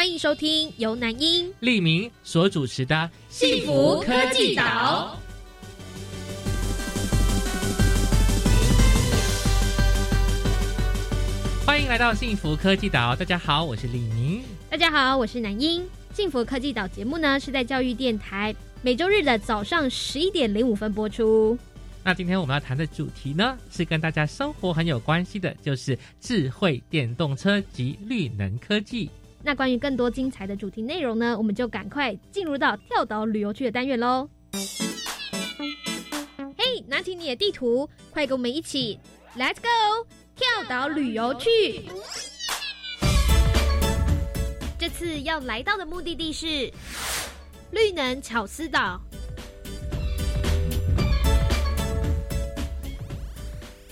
欢迎收听由南英、利明所主持的《幸福科技岛》。欢迎来到幸福科技岛，大家好，我是李明。大家好，我是南英。幸福科技岛节目呢是在教育电台每周日的早上十一点零五分播出。那今天我们要谈的主题呢是跟大家生活很有关系的，就是智慧电动车及绿能科技。那关于更多精彩的主题内容呢，我们就赶快进入到跳岛旅游区的单元喽。嘿，拿起你的地图，快跟我们一起，Let's go 跳岛旅游去！这次要来到的目的地是绿能巧思岛。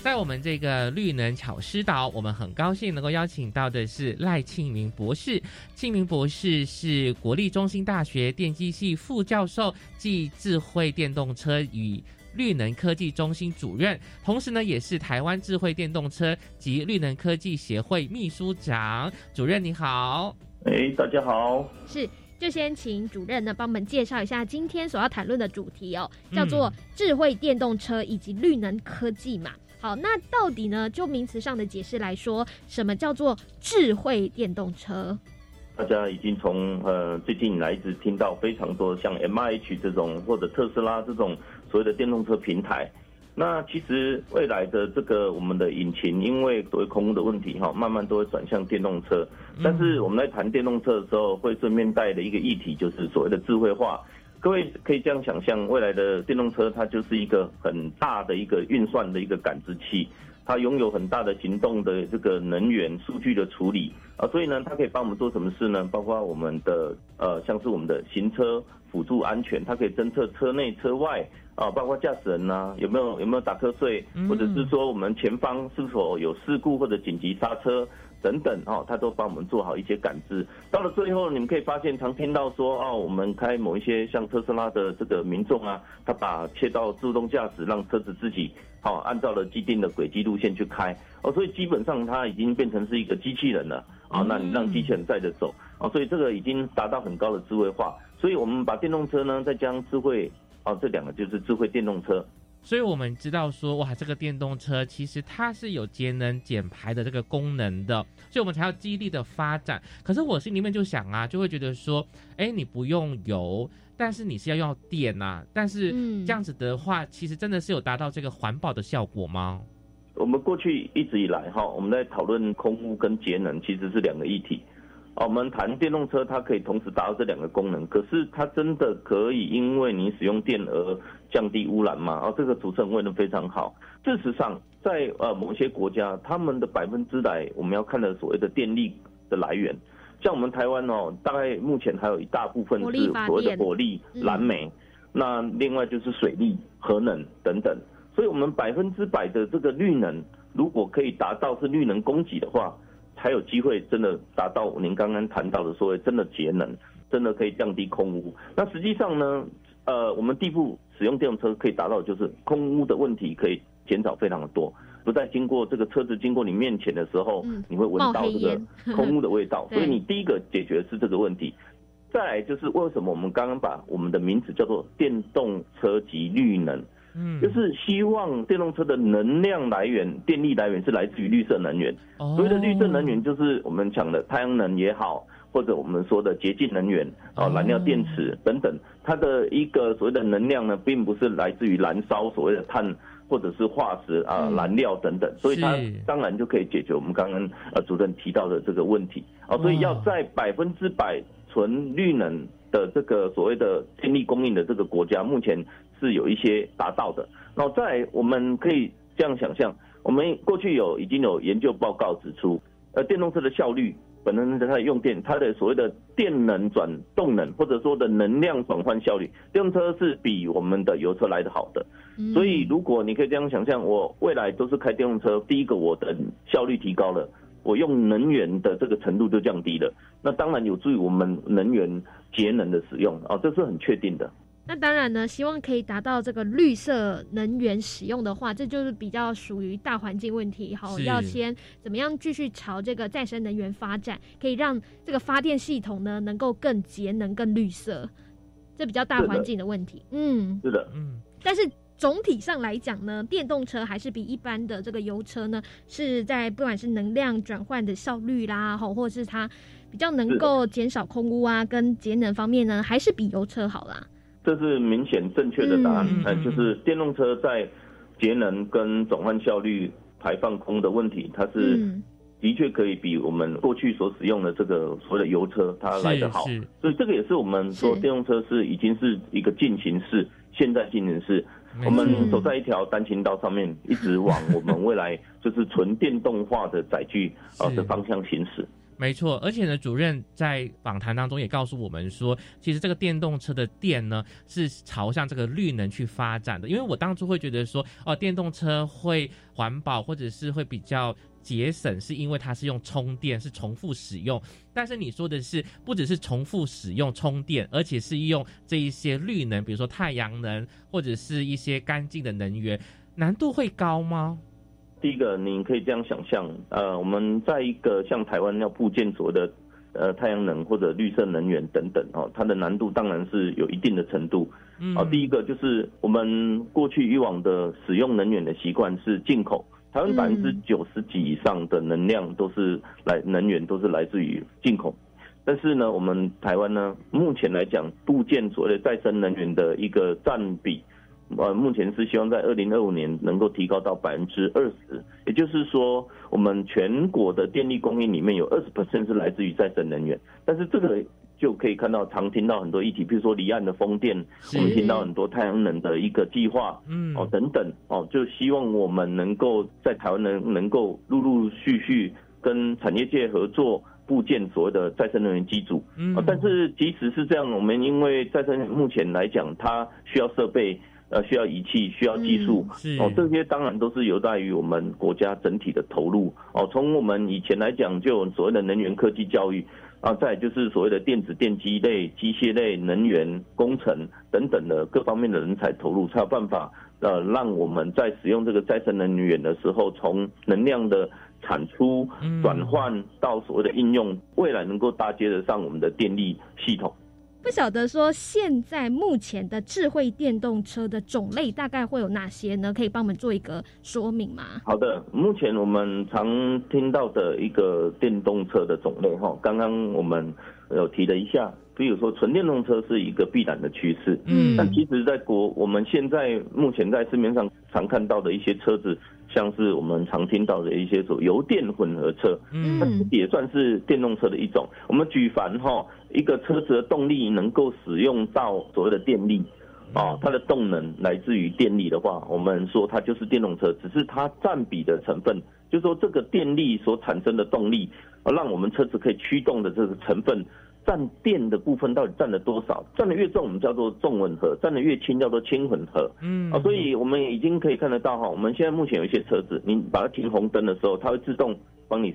在我们这个绿能巧思岛，我们很高兴能够邀请到的是赖庆明博士。庆明博士是国立中心大学电机系副教授暨智慧电动车与绿能科技中心主任，同时呢，也是台湾智慧电动车及绿能科技协会秘书长。主任你好，哎，大家好，是。就先请主任呢帮我们介绍一下今天所要谈论的主题哦，叫做智慧电动车以及绿能科技嘛。好，那到底呢？就名词上的解释来说，什么叫做智慧电动车？大家已经从呃最近来一直听到非常多像 M I H 这种或者特斯拉这种所谓的电动车平台。那其实未来的这个我们的引擎，因为所谓空污的问题哈，慢慢都会转向电动车。但是我们在谈电动车的时候，会顺便带的一个议题就是所谓的智慧化。各位可以这样想象，未来的电动车它就是一个很大的一个运算的一个感知器，它拥有很大的行动的这个能源数据的处理啊，所以呢，它可以帮我们做什么事呢？包括我们的呃，像是我们的行车辅助安全，它可以侦测车内车外啊，包括驾驶人呐有没有有没有打瞌睡，或者是说我们前方是否有事故或者紧急刹车。等等哦，他都帮我们做好一些感知。到了最后，你们可以发现，常听到说哦，我们开某一些像特斯拉的这个民众啊，他把切到自动驾驶，让车子自己好按照了既定的轨迹路线去开哦，所以基本上它已经变成是一个机器人了啊。那你让机器人带着走啊，所以这个已经达到很高的智慧化。所以我们把电动车呢，再将智慧哦，这两个就是智慧电动车。所以我们知道说，哇，这个电动车其实它是有节能减排的这个功能的，所以我们才要激励的发展。可是我心里面就想啊，就会觉得说，哎，你不用油，但是你是要用电呐，但是这样子的话，其实真的是有达到这个环保的效果吗？我们过去一直以来哈，我们在讨论空污跟节能，其实是两个议题。我们谈电动车，它可以同时达到这两个功能，可是它真的可以因为你使用电而降低污染吗？哦，这个主持人问的非常好。事实上，在呃某些国家，他们的百分之百我们要看的所谓的电力的来源，像我们台湾哦，大概目前还有一大部分是所谓的火力、燃煤，那另外就是水力、核能等等。所以，我们百分之百的这个绿能，如果可以达到是绿能供给的话。才有机会真的达到您刚刚谈到的所谓真的节能，真的可以降低空污。那实际上呢，呃，我们地部使用电动车可以达到就是空污的问题可以减少非常的多，不再经过这个车子经过你面前的时候，你会闻到这个空污的味道。所以你第一个解决是这个问题。再来就是为什么我们刚刚把我们的名字叫做电动车及绿能。嗯，就是希望电动车的能量来源、电力来源是来自于绿色能源。所谓的绿色能源，就是我们讲的太阳能也好，或者我们说的洁净能源啊，燃料电池等等。它的一个所谓的能量呢，并不是来自于燃烧所谓的碳或者是化石啊燃料等等。所以它当然就可以解决我们刚刚呃主任提到的这个问题啊。所以要在百分之百纯绿能的这个所谓的电力供应的这个国家，目前。是有一些达到的，然后再我们可以这样想象，我们过去有已经有研究报告指出，呃，电动车的效率本身它的用电，它的所谓的电能转动能，或者说的能量转换效率，电动车是比我们的油车来的好的。嗯所以如果你可以这样想象，我未来都是开电动车，第一个我的效率提高了，我用能源的这个程度就降低了，那当然有助于我们能源节能的使用啊，这是很确定的。那当然呢，希望可以达到这个绿色能源使用的话，这就是比较属于大环境问题。好，要先怎么样继续朝这个再生能源发展，可以让这个发电系统呢能够更节能、更绿色，这比较大环境的问题。嗯，是的，嗯，但是总体上来讲呢，电动车还是比一般的这个油车呢，是在不管是能量转换的效率啦，吼，或者是它比较能够减少空污啊，跟节能方面呢，还是比油车好啦。这是明显正确的答案嗯。就是电动车在节能跟转换效率、排放空的问题，它是嗯的确可以比我们过去所使用的这个所谓的油车它来得好。所以这个也是我们说电动车是已经是一个进行式，现在进行式。我们走在一条单行道上面，一直往我们未来就是纯电动化的载具啊的方向行驶。没错，而且呢，主任在访谈当中也告诉我们说，其实这个电动车的电呢是朝向这个绿能去发展的。因为我当初会觉得说，哦，电动车会环保或者是会比较节省，是因为它是用充电，是重复使用。但是你说的是，不只是重复使用充电，而且是用这一些绿能，比如说太阳能或者是一些干净的能源，难度会高吗？第一个，你可以这样想象，呃，我们在一个像台湾要部件所谓的呃太阳能或者绿色能源等等哦，它的难度当然是有一定的程度。嗯啊，第一个就是我们过去以往的使用能源的习惯是进口，台湾嗯百分之九十几以上的能量都是来能源都是来自于进口。但是呢，我们台湾呢，目前来讲，部件所谓的再生能源的一个占比，呃，目前是希望在二零二五年能够提高到百分之二十，也就是说，我们全国的电力供应里面有二十 percent 是来自于再生能源。但是这个就可以看到，常听到很多议题，比如说离岸的风电，我们听到很多太阳能的一个计划，嗯哦等等哦，就希望我们能够在台湾能能够陆陆续续跟产业界合作。部件所谓的再生能源机组，嗯啊，但是即使是这样，我们因为再生能源目前来讲，它需要设备，呃，需要仪器，需要技术，是哦，这些当然都是有待于我们国家整体的投入。哦，从我们以前来讲，就有所谓的能源科技教育，啊，再就是所谓的电子电机类、机械类、能源工程等等的各方面的人才投入，才有办法呃，让我们在使用这个再生能源的时候，从能量的产出嗯转换到所谓的应用，未来能够搭接得上我们的电力系统。不晓得说现在目前的智慧电动车的种类大概会有哪些呢？可以帮我们做一个说明吗？好的，目前我们常听到的一个电动车的种类哈，刚刚我们有提了一下，比如说纯电动车是一个必然的趋势，嗯但其实，在国我们现在目前在市面上常看到的一些车子，像是我们常听到的一些所油电混合车，嗯它也算是电动车的一种。我们举凡哈一个车子的动力能够使用到所谓的电力。啊，它的动能来自于电力的话，我们说它就是电动车，只是它占比的成分，就是说这个电力所产生的动力，啊让我们车子可以驱动的这个成分，占电的部分到底占了多少？占的越重，我们叫做重混合；占的越轻，叫做轻混合。嗯啊，所以我们已经可以看得到哈，我们现在目前有一些车子，你把它停红灯的时候，它会自动帮你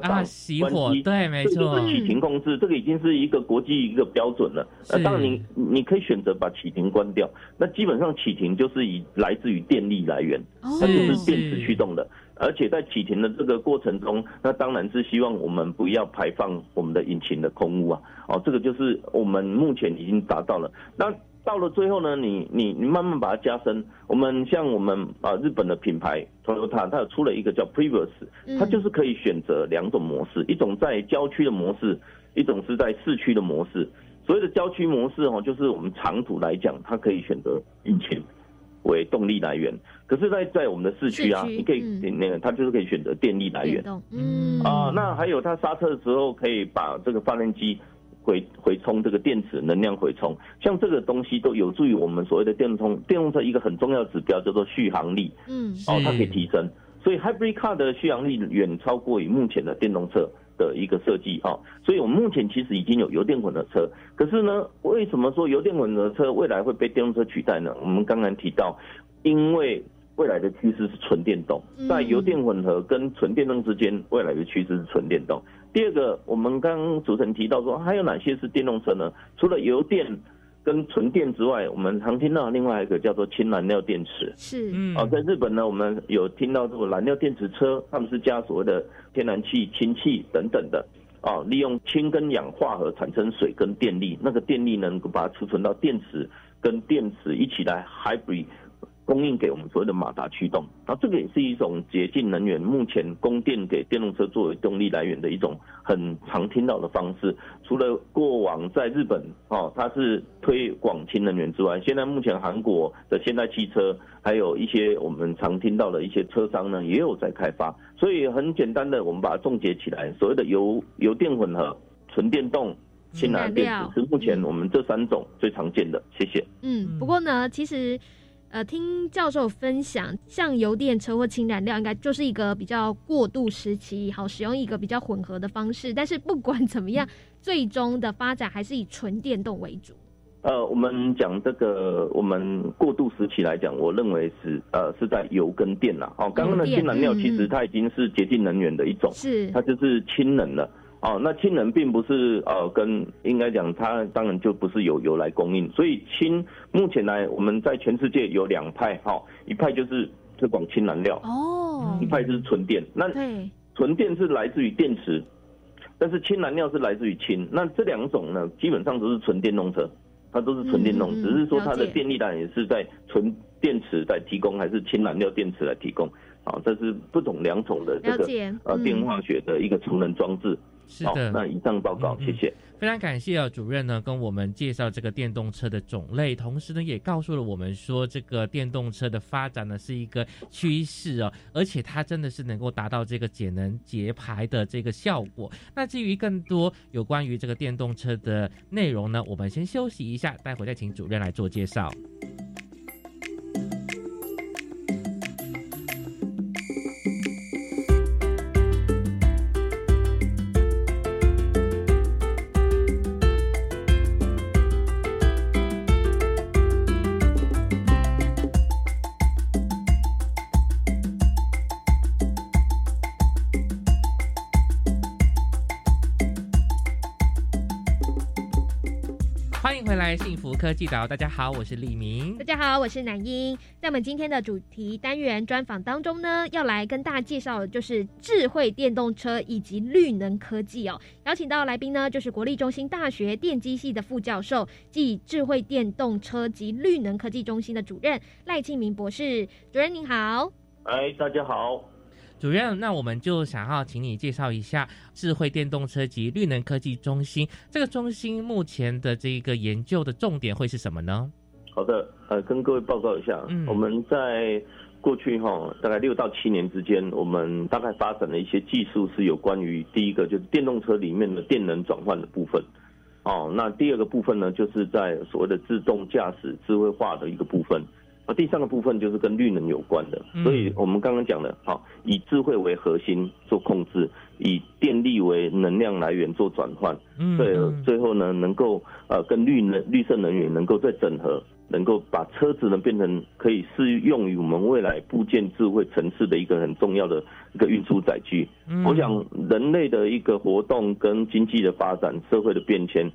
啊 down 熄关机，火对，没错就，是启停控制，这个已经是一个国际一个标准了。那当然你你可以选择把启停关掉，那基本上启停就是以来自于电力来源，哦它就是电池驱动的。而且在启停的这个过程中，那当然是希望我们不要排放我们的引擎的空污啊。哦，这个就是我们目前已经达到了。那到了最后呢，你你你慢慢把它加深。我们像我们啊日本的品牌 Toyota，它有出了一个叫 Previous，它就是可以选择两种模式，一种在郊区的模式，一种是在市区的模式。所谓的郊区模式哦，就是我们长途来讲，它可以选择引擎为动力来源。可是在，在我们的市区啊，你可以嗯那个它就是可以选择电力来源，嗯啊。那还有它刹车的时候可以把这个发电机回回充这个电池能量回充，像这个东西都有助于我们所谓的电动电动车一个很重要的指标叫做续航力。嗯哦，它可以提升。所以 hybrid car 的续航力远超过于目前的电动车的一个设计哈。所以我们目前其实已经有油电混合车，可是呢，为什么说油电混合车未来会被电动车取代呢？我们刚刚提到，因为未来的趋势是纯电动，在油电混合跟纯电动之间，未来的趋势是纯电动。第二个，我们刚刚主持人提到说，还有哪些是电动车呢？除了油电跟纯电之外，我们常听到另外一个叫做氢燃料电池。是，嗯哦，在日本呢，我们有听到这个燃料电池车，他们是加所谓的天然气、氢气等等的，哦，利用氢跟氧化合产生水跟电力，那个电力呢能够把它储存到电池，跟电池一起来 hybrid 供应给我们所谓的马达驱动。然后这个也是一种洁净能源，目前供电给电动车作为动力来源的一种很常听到的方式。除了过往在日本哦，它是推广氢能源之外，现在目前韩国的现代汽车，还有一些我们常听到的一些车商呢，也有在开发。所以很简单的，我们把它总结起来，所谓的油油电混合、纯电动、氢燃料池是目前我们这三种最常见的。谢谢。嗯，不过呢，其实。呃，听教授分享，像油电车或氢燃料，应该就是一个比较过渡时期，好使用一个比较混合的方式。但是不管怎么样，最终的发展还是以纯电动为主。呃，我们讲这个，我们过渡时期来讲，我认为是呃是在油跟电啦。哦，刚刚的氢燃料嗯其实它已经是洁净能源的一种，是它就是氢能了。哦，那氢能并不是呃跟应该讲它当然就不是由油来供应，所以氢目前来我们在全世界有两派哈、一派就是推广氢燃料，哦一，派就是纯电。那对，纯电是来自于电池，但是氢燃料是来自于氢。那这两种呢，基本上都是纯电动车，它都是纯电动，只是说它的电力当然也是在纯电池在提供，还是氢燃料电池来提供。啊，这是不同两种的这个呃电化学的一个储能装置。好，是的，那以上报告，嗯嗯谢谢。非常感谢啊，主任呢跟我们介绍这个电动车的种类，同时呢也告诉了我们说，这个电动车的发展呢是一个趋势哦，而且它真的是能够达到这个节能节排的这个效果。那至于更多有关于这个电动车的内容呢，我们先休息一下，待会再请主任来做介绍。科技岛，大家好，我是李明大。家好，我是南英。在我们今天的主题单元专访当中呢，要来跟大家介绍的就是智慧电动车以及绿能科技哦。邀请到的来宾呢，就是国立中心大学电机系的副教授，即智慧电动车及绿能科技中心的主任赖庆明博士。主任您好。哎，大家好。主任，那我们就想要请你介绍一下智慧电动车及绿能科技中心。这个中心目前的这个研究的重点会是什么呢？好的，呃，跟各位报告一下，嗯我们在过去哈大概六到七年之间，我们大概发展了一些技术，是有关于第一个就是电动车里面的电能转换的部分，哦，那第二个部分呢，就是在所谓的自动驾驶智慧化的一个部分。啊，第三个部分就是跟绿能有关的，嗯所以我们刚刚讲的，好，以智慧为核心做控制，以电力为能量来源做转换，嗯对嗯，最后呢，能够呃跟绿能绿色能源能够再整合，能够把车子呢变成可以适用于我们未来部件智慧城市的一个很重要的一个运输载具。嗯我想人类的一个活动跟经济的发展、社会的变迁，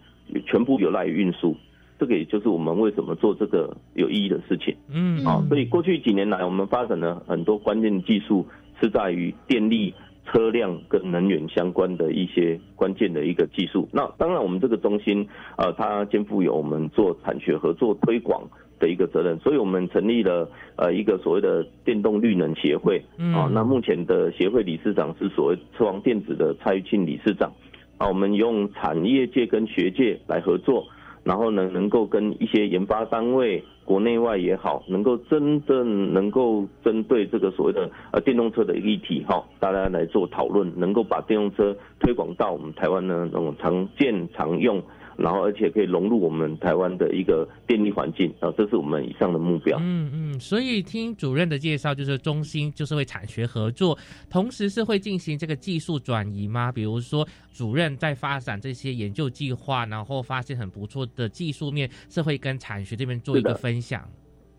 全部有赖于运输。这个也就是我们为什么做这个有意义的事情。嗯啊，所以过去几年来，我们发展了很多关键技术，是在于电力、车辆跟能源相关的一些关键的一个技术。那当然，我们这个中心，呃，它肩负有我们做产学合作推广的一个责任，所以我们成立了呃一个所谓的电动绿能协会。嗯啊，那目前的协会理事长是所谓车王电子的蔡玉庆理事长。啊，我们用产业界跟学界来合作。然后呢，能够跟一些研发单位，国内外也好，能够真正能够针对这个所谓的呃电动车的议题哈，大家来做讨论，能够把电动车推广到我们台湾的那种常见常用然后而且可以融入我们台湾的一个电力环境啊，这是我们以上的目标。嗯嗯，所以听主任的介绍，就是中心就是会产学合作，同时是会进行这个技术转移吗？比如说主任在发展这些研究计划，然后发现很不错的技术面，是会跟产学这边做一个分享。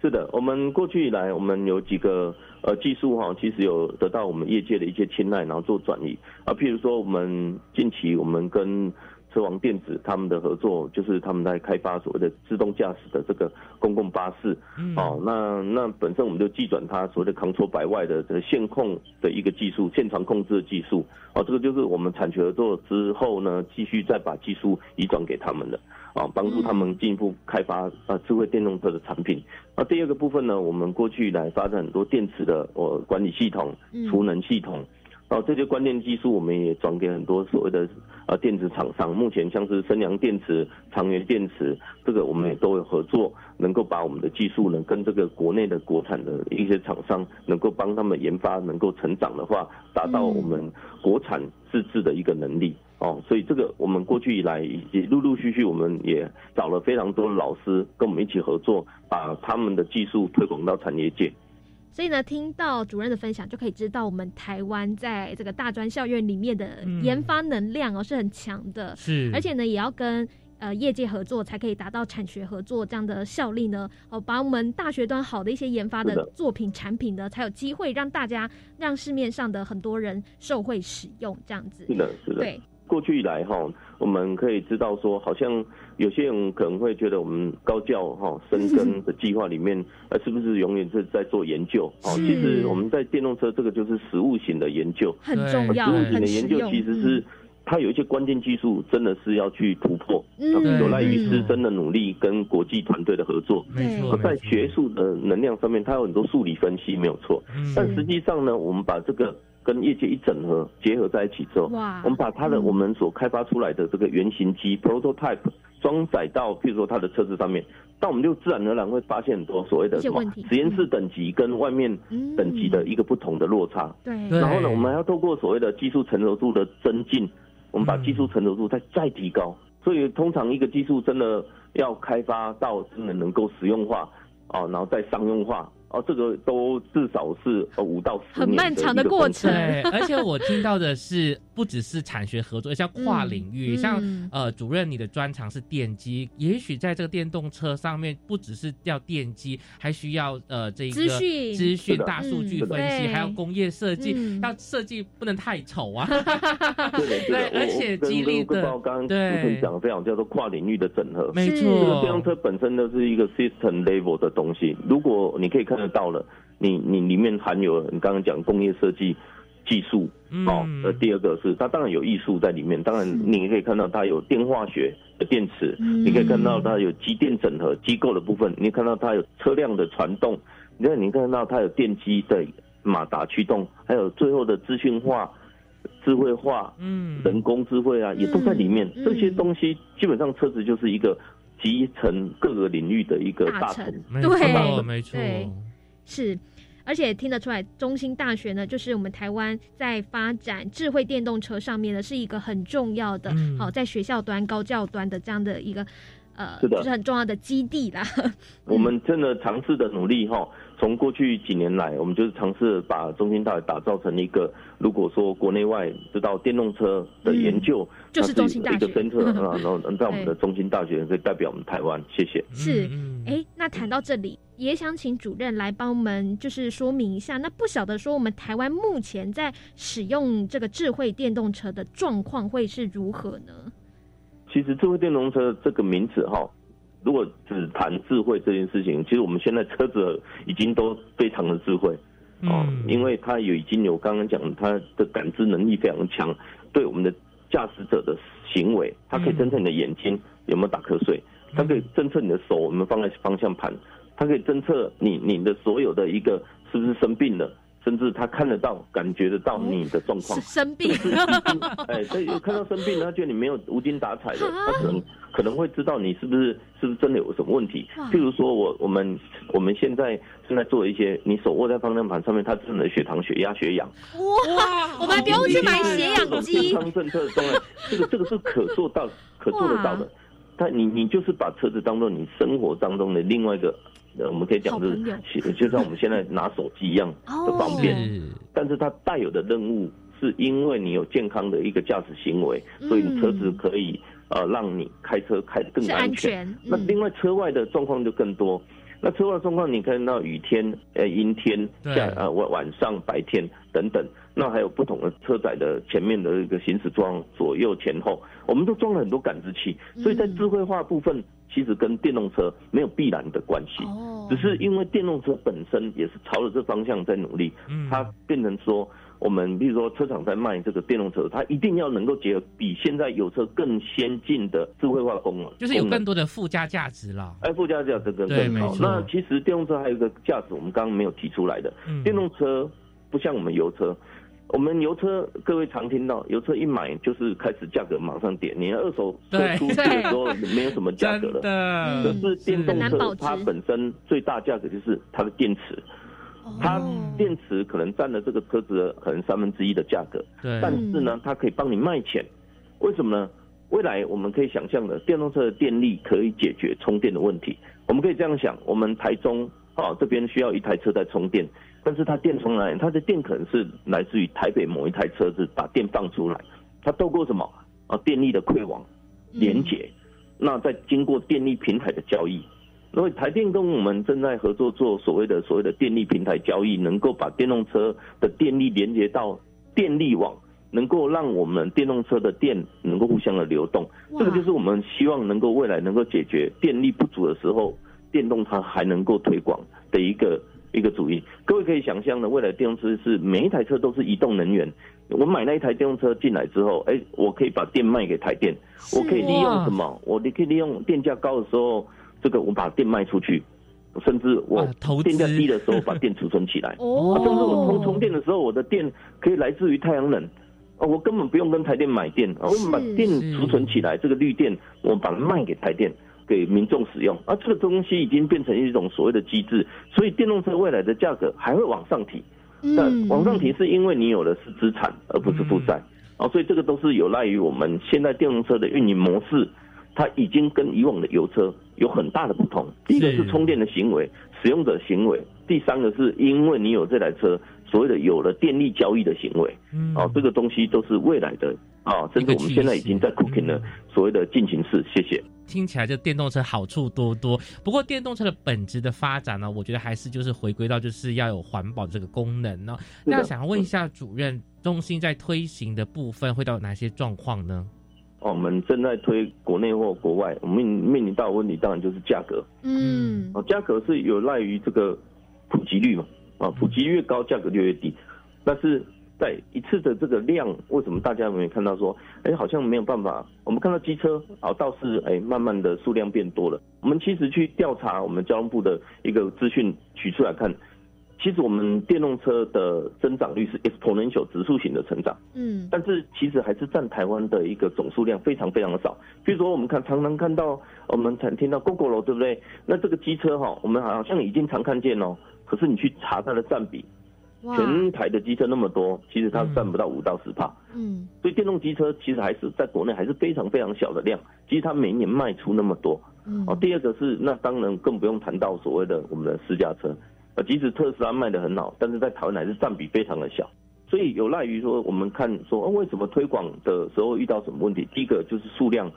是的，我们过去以来，我们有几个呃技术哈，其实有得到我们业界的一些青睐，然后做转移啊。譬如说，我们近期我们跟车王电子他们的合作，就是他们在开发所谓的自动驾驶的这个公共巴士。哦，那那本身我们就寄转它所谓的扛出百外的这个线控的一个技术，现场控制的技术。哦，这个就是我们产学合作之后呢，继续再把技术移转给他们的。啊，帮助他们进一步开发啊智慧电动车的产品。那第二个部分呢，我们过去来发展很多电池的我管理系统、储能系统，然后这些关键技术我们也转给很多所谓的呃电子厂商。目前像是升阳电池、长源电池，这个我们也都有合作，能够把我们的技术呢跟这个国内的国产的一些厂商，能够帮他们研发能够成长的话，达到我们国产自制的一个能力。哦，所以这个我们过去以来，以及陆陆续续，我们也找了非常多的老师跟我们一起合作，把他们的技术推广到产业界。所以呢，听到主任的分享，就可以知道我们台湾在这个大专校院里面的研发能量哦是很强的，是，而且呢，也要跟呃业界合作，才可以达到产学合作这样的效力呢。哦，把我们大学端好的一些研发的作品产品呢，才有机会让大家让市面上的很多人受惠使用，这样子。是的，是的，对。过去以来哈，我们可以知道说，好像有些人可能会觉得我们高教哈深耕的计划里面，呃，是不是永远是在做研究？哦，其实我们在电动车这个就是实物型的研究，很重要，实物型的研究其实是它有一些关键技术，真的是要去突破，有赖于师生的努力跟国际团队的合作。没错，在学术的能量上面，它有很多数理分析没有错，但实际上呢，我们把这个。跟业界一整合结合在一起之后，我们把它的我们所开发出来的这个原型机 prototype 装载到，譬如说它的车子上面，那我们就自然而然会发现很多所谓的什么实验室等级跟外面等级的一个不同的落差。对。然后呢，我们还要透过所谓的技术成熟度的增进，我们把技术成熟度再再提高。所以通常一个技术真的要开发到真的能够实用化哦，然后再商用化。哦，这个都至少是呃五到十年很漫长的过程。对，而且我听到的是，不只是产学合作，像跨领域，像呃主任你的专长是电机，也许在这个电动车上面，不只是要电机，还需要呃这个资讯、资讯、大数据分析，还有工业设计，要设计不能太丑啊。对，而且激励的，刚刚主持讲的非常叫做跨领域的整合。没错，这个电动车本身都是一个 system level 的东西。如果你可以看。到了，你你里面含有你刚刚讲工业设计技术哦，呃，第二个是它当然有艺术在里面，当然你也可以看到它有电化学的电池，你可以看到它有机电整合机构的部分，你看到它有车辆的传动，你看你看到它有电机的马达驱动，还有最后的资讯化、智慧化、嗯，人工智慧啊，也都在里面。这些东西基本上车子就是一个集成各个领域的一个大成，对，没错。是，而且听得出来，中兴大学呢，就是我们台湾在发展智慧电动车上面呢，是一个很重要的，好在学校端、高教端的这样的一个，呃，是的，是很重要的基地啦。我们真的尝试的努力哈，从过去几年来，我们就是尝试把中兴大学打造成一个，如果说国内外知道电动车的研究，就是中兴大学，一个分特啊，然后能在我们的中兴大学可以代表我们台湾，谢谢。是，哎，那谈到这里。也想请主任来帮我们，就是说明一下。那不晓得说，我们台湾目前在使用这个智慧电动车的状况会是如何呢？其实智慧电动车这个名词哈，如果只谈智慧这件事情，其实我们现在车子已经都非常的智慧哦，因为它有已经有刚刚讲它的感知能力非常强，对我们的驾驶者的行为，它可以侦测你的眼睛有没有打瞌睡，它可以侦测你的手有没有放在方向盘。它可以侦测你你的所有的一个是不是生病了，甚至他看得到、感觉得到你的状况。生病，哎，所以看到生病，他觉得你没有无精打采的，他可能可能会知道你是不是是不是真的有什么问题。譬如说我我们我们现在正在做一些，你手握在方向盘上面，它真的血糖、血压、血氧。哇，我们不用去买血氧机。健康政策中，这个这个是可做到、可做得到的。但你你就是把车子当做你生活当中的另外一个，呃，我们可以讲是，就像我们现在拿手机一样 的方便。是但是它带有的任务是因为你有健康的一个驾驶行为，所以你车子可以呃让你开车开得更是安安全。嗯那另外车外的状况就更多。那车外的状况，你看到雨天、呃阴天、下呃晚晚上、白天等等，那还有不同的车载的前面的一个行驶状况，左右前后，我们都装了很多感知器，所以在嗯智慧化部分，其实跟电动车没有必然的关系。哦，只是因为电动车本身也是朝着这方向在努力，嗯它变成说，我们比如说车厂在卖这个电动车，它一定要能够结合比现在有车更先进的智慧化功能，就是有更多的附加价值了。哎，附加价值更更好。那其实电动车还有一个价值，我们刚刚没有提出来的，嗯电动车不像我们油车。我们油车，各位常听到，油车一买就是开始价格马上跌，你二手车出去的时候没有什么价格真了。的，可是电动车它本身最大价格就是它的电池，它哦电池可能占了这个车子的可能三分之一的价格，对，但是呢，它可以帮你卖钱，为什么呢？未来我们可以想象的，电动车的电力可以解决充电的问题。我们可以这样想，我们台中啊这边需要一台车在充电，但是它电从哪里？它的电可能是来自于台北某一台车子把电放出来，它透过什么啊电力的馈网连接，那再经过电力平台的交易。因为台电跟我们正在合作做所谓的所谓的电力平台交易，能够把电动车的电力连接到电力网，能够让我们电动车的电能够互相的流动。这个就是我们希望能够未来能够解决电力不足的时候，电动它还能够推广的一个一个主意。各位可以想象的，未来电动车是每一台车都是移动能源。我买那一台电动车进来之后，哎，我可以把电卖给台电，我可以利用什么？我你可以利用电价高的时候，这个我把电卖出去，甚至我电价低的时候把电储存起来。哦啊，甚至我充充电的时候，我的电可以来自于太阳能，哦，我根本不用跟台电买电，啊，我们把电储存起来，这个绿电我们把它卖给台电，给民众使用，啊，这个东西已经变成一种所谓的机制，所以电动车未来的价格还会往上提，但嗯往上提是因为你有的是资产，而不是负债，哦，所以这个都是有赖于我们现在电动车的运营模式，它已经跟以往的油车有很大的不同。第一个是充电的行为，使用者行为；第三个是因为你有这台车，所谓的有了电力交易的行为。嗯。哦，这个东西都是未来的啊，甚至我们现在已经在 cooking 了所谓的进行式。谢谢。听起来这电动车好处多多，不过电动车的本质的发展呢，我觉得还是就是回归到就是要有环保这个功能呢。那想问一下主任，中心在推行的部分会到哪些状况呢？哦，我们正在推国内或国外，我们面面临到的问题当然就是价格。嗯哦，价格是有赖于这个普及率嘛，啊，普及越高，价格就越低。但是在一次的这个量，为什么大家有没有看到说，哎，好像没有办法？我们看到机车啊，倒是哎，慢慢的数量变多了。我们其实去调查我们交通部的一个资讯取出来看，其实我们电动车的增长率是 exponential 指数型的成长。嗯但是其实还是占台湾的一个总数量非常非常的少。比如说，我们看常常看到，我们常听到 GoGo 楼，对不对？那这个机车哈，我们好像已经常看见哦。可是你去查它的占比，哇全台的机车那么多，其实它占不到五到十帕。嗯所以电动机车其实还是在国内还是非常非常小的量，其实它每年卖出那么多。嗯哦，第二个是那当然更不用谈到所谓的我们的私家车，呃，即使特斯拉卖得很好，但是在台湾还是占比非常的小，所以有赖于说我们看说、哦、为什么推广的时候遇到什么问题？第一个就是数量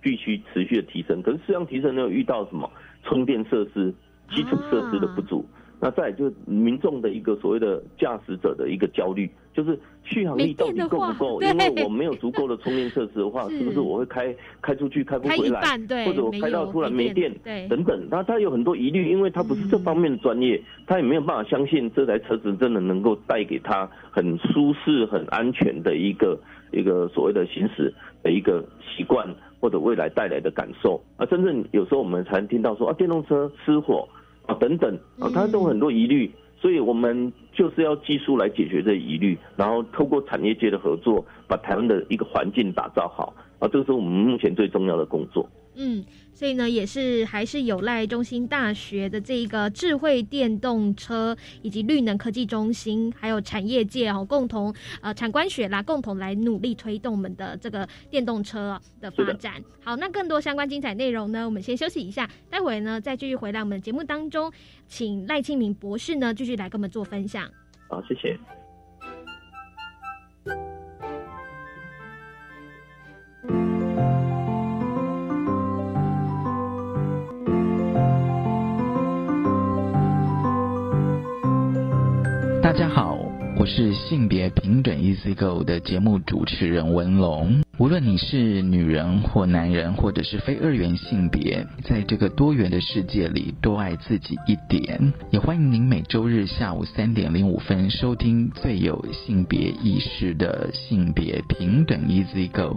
必须持续的提升，可是数量提升又遇到什么充电设施、基础设施的不足。那再就是民众的一个所谓的驾驶者的一个焦虑，就是续航力到底够不够？因为我没有足够的充电设施的话，是是不是我会开开出去开不回来？或者我开到突然没电对，等等，那他有很多疑虑，因为他不是这方面的专业，他也没有办法相信这台车子真的能够带给他很舒适、很安全的一个一个所谓的行驶的一个习惯，或者未来带来的感受。啊，真正有时候我们才能听到说啊，电动车失火啊等等啊，他都有很多疑虑。所以我们就是要技术来解决这疑虑，然后透过产业界的合作，把台湾的一个环境打造好，啊，这个是我们目前最重要的工作。嗯，所以呢，也是还是有赖中心大学的这一个智慧电动车以及绿能科技中心，还有产业界哦，共同呃产官学啦，共同来努力推动我们的这个电动车的发展。好，那更多相关精彩内容呢，我们先休息一下，待会呢再继续回来我们的节目当中，请赖庆明博士呢继续来跟我们做分享。好，谢谢。大家好，我是性别平等 Easy Go 的节目主持人文龙。无论你是女人或男人，或者是非二元性别，在这个多元的世界里，多爱自己一点。也欢迎您每周日下午三点零五分收听最有性别意识的性别平等 Easy Go。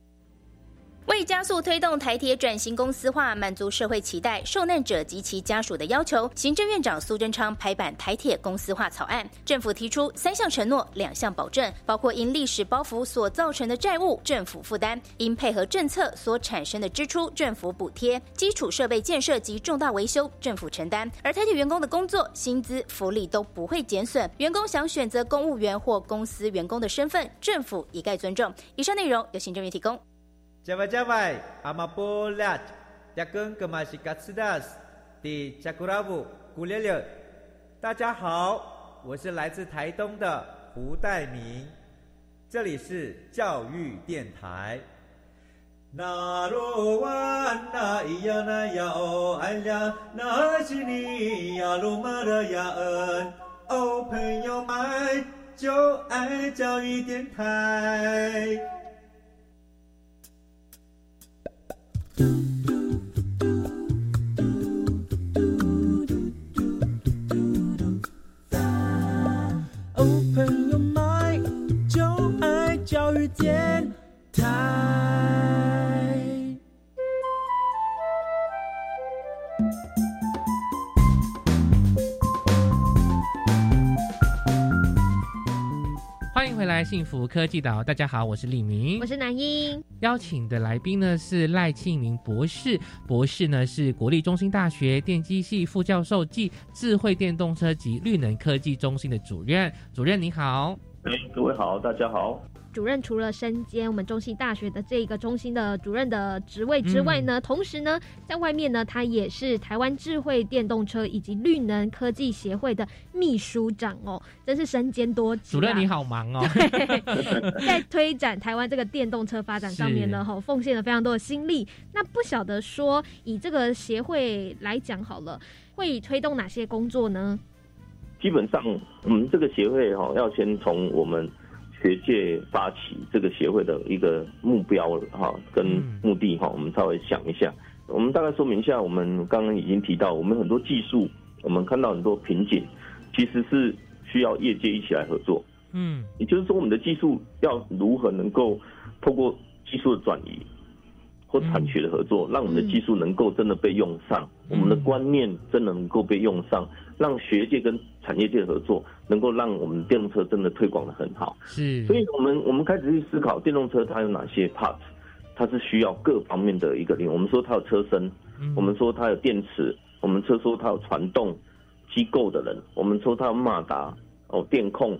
为加速推动台铁转型公司化，满足社会期待、受难者及其家属的要求，行政院长苏贞昌拍板台铁公司化草案。政府提出三项承诺、两项保证，包括因历史包袱所造成的债务，政府负担；因配合政策所产生的支出，政府补贴；基础设备建设及重大维修，政府承担。而台铁员工的工作、薪资、福利都不会减损。员工想选择公务员或公司员工的身份，政府一概尊重。以上内容由行政院提供。加外加外，阿玛波拉，扎根格玛西卡斯达斯，的加古拉布古列列。大家好，我是来自台东的胡代明，这里是教育电台。那罗哇那咿呀那呀哦哎呀，那是你呀鲁玛的呀恩，哦朋友们就爱教育电台。电台。欢迎回来，幸福科技岛。大家好，我是李明，我是南英。邀请的来宾呢是赖庆明博士，博士呢是国立中心大学电机系副教授暨智慧电动车及绿能科技中心的主任。主任你好，哎，各位好，大家好。主任除了身兼我们中心大学的这个中心的主任的职位之外呢，同时呢，在外面呢，他也是台湾智慧电动车以及绿能科技协会的秘书长哦，真是身兼多职。主任你好忙哦，在推展台湾这个电动车发展上面呢，哈，奉献了非常多的心力。那不晓得说，以这个协会来讲好了，会推动哪些工作呢？基本上，我们这个协会哈，要先从我们。学界发起这个协会的一个目标了哈，跟目的哈，我们稍微想一下。我们大概说明一下，我们刚刚已经提到，我们很多技术，我们看到很多瓶颈，其实是需要业界一起来合作。嗯，也就是说，我们的技术要如何能够透过技术的转移或产学的合作，让我们的技术能够真的被用上，我们的观念真的能够被用上。让学界跟产业界合作，能够让我们电动车真的推广的很好。是，所以我们我们开始去思考电动车它有哪些 parts，它是需要各方面的一个领。我们说它有车身，我们说它有电池，我们车说它有传动机构的人，我们说它有马达哦电控，